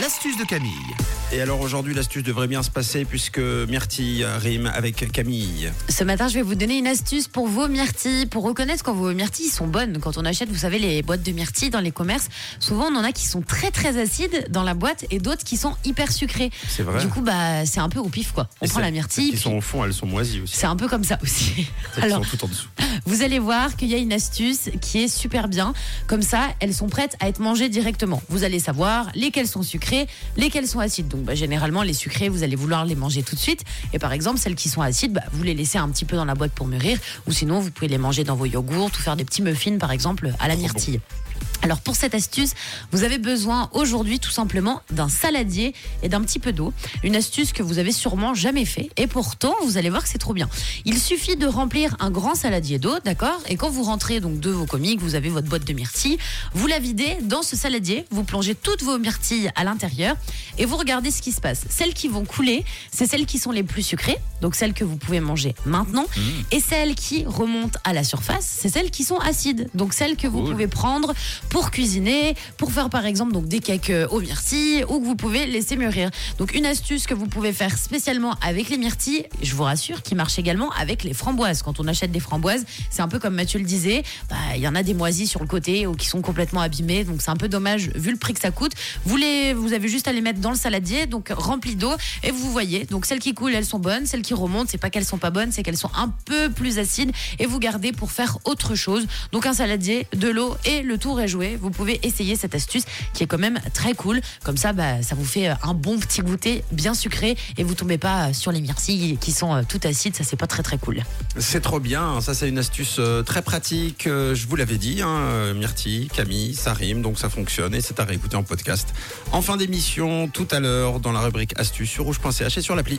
L'astuce de Camille. Et alors aujourd'hui, l'astuce devrait bien se passer puisque Myrtille rime avec Camille. Ce matin, je vais vous donner une astuce pour vos myrtilles, pour reconnaître quand vos myrtilles sont bonnes. Quand on achète, vous savez, les boîtes de myrtilles dans les commerces, souvent on en a qui sont très très acides dans la boîte et d'autres qui sont hyper sucrés. C'est vrai. Du coup, bah, c'est un peu au pif quoi. On Et prend la myrtille. Celles qui puis sont au fond, elles sont moisies aussi. C'est un peu comme ça aussi. Alors, sont tout en dessous. Vous allez voir qu'il y a une astuce qui est super bien. Comme ça, elles sont prêtes à être mangées directement. Vous allez savoir lesquelles sont sucrées, lesquelles sont acides. Donc, bah, généralement, les sucrées, vous allez vouloir les manger tout de suite. Et par exemple, celles qui sont acides, bah, vous les laissez un petit peu dans la boîte pour mûrir. Ou sinon, vous pouvez les manger dans vos yogourts ou faire des petits muffins, par exemple, à la myrtille. Alors pour cette astuce, vous avez besoin aujourd'hui tout simplement d'un saladier et d'un petit peu d'eau. Une astuce que vous avez sûrement jamais fait et pourtant vous allez voir que c'est trop bien. Il suffit de remplir un grand saladier d'eau, d'accord? Et quand vous rentrez donc de vos comiques, vous avez votre boîte de myrtilles, vous la videz dans ce saladier, vous plongez toutes vos myrtilles à l'intérieur et vous regardez ce qui se passe. Celles qui vont couler, c'est celles qui sont les plus sucrées, donc celles que vous pouvez manger maintenant et celles qui remontent à la surface, c'est celles qui sont acides. Donc celles que vous pouvez prendre pour cuisiner, pour faire par exemple donc des cakes euh, aux myrtilles ou que vous pouvez laisser mûrir. Donc une astuce que vous pouvez faire spécialement avec les myrtilles, je vous rassure, qui marche également avec les framboises. Quand on achète des framboises, c'est un peu comme Mathieu le disait, bah, il y en a des moisies sur le côté ou qui sont complètement abîmées, donc c'est un peu dommage vu le prix que ça coûte. Vous les, vous avez juste à les mettre dans le saladier, donc rempli d'eau et vous voyez. Donc celles qui coulent, elles sont bonnes, celles qui remontent, c'est pas qu'elles sont pas bonnes, c'est qu'elles sont un peu plus acides et vous gardez pour faire autre chose. Donc un saladier, de l'eau et le tour est joué. Vous pouvez essayer cette astuce qui est quand même très cool. Comme ça, bah, ça vous fait euh, un bon petit goûter bien sucré et vous tombez pas euh, sur les myrtilles qui sont euh, tout acides. Ça, c'est pas très très cool. C'est trop bien. Ça, c'est une astuce très pratique. Je vous l'avais dit, hein, Myrtille, Camille, ça rime, donc ça fonctionne et c'est à réécouter en podcast. En fin d'émission, tout à l'heure, dans la rubrique astuce sur rouge.ch et sur l'appli.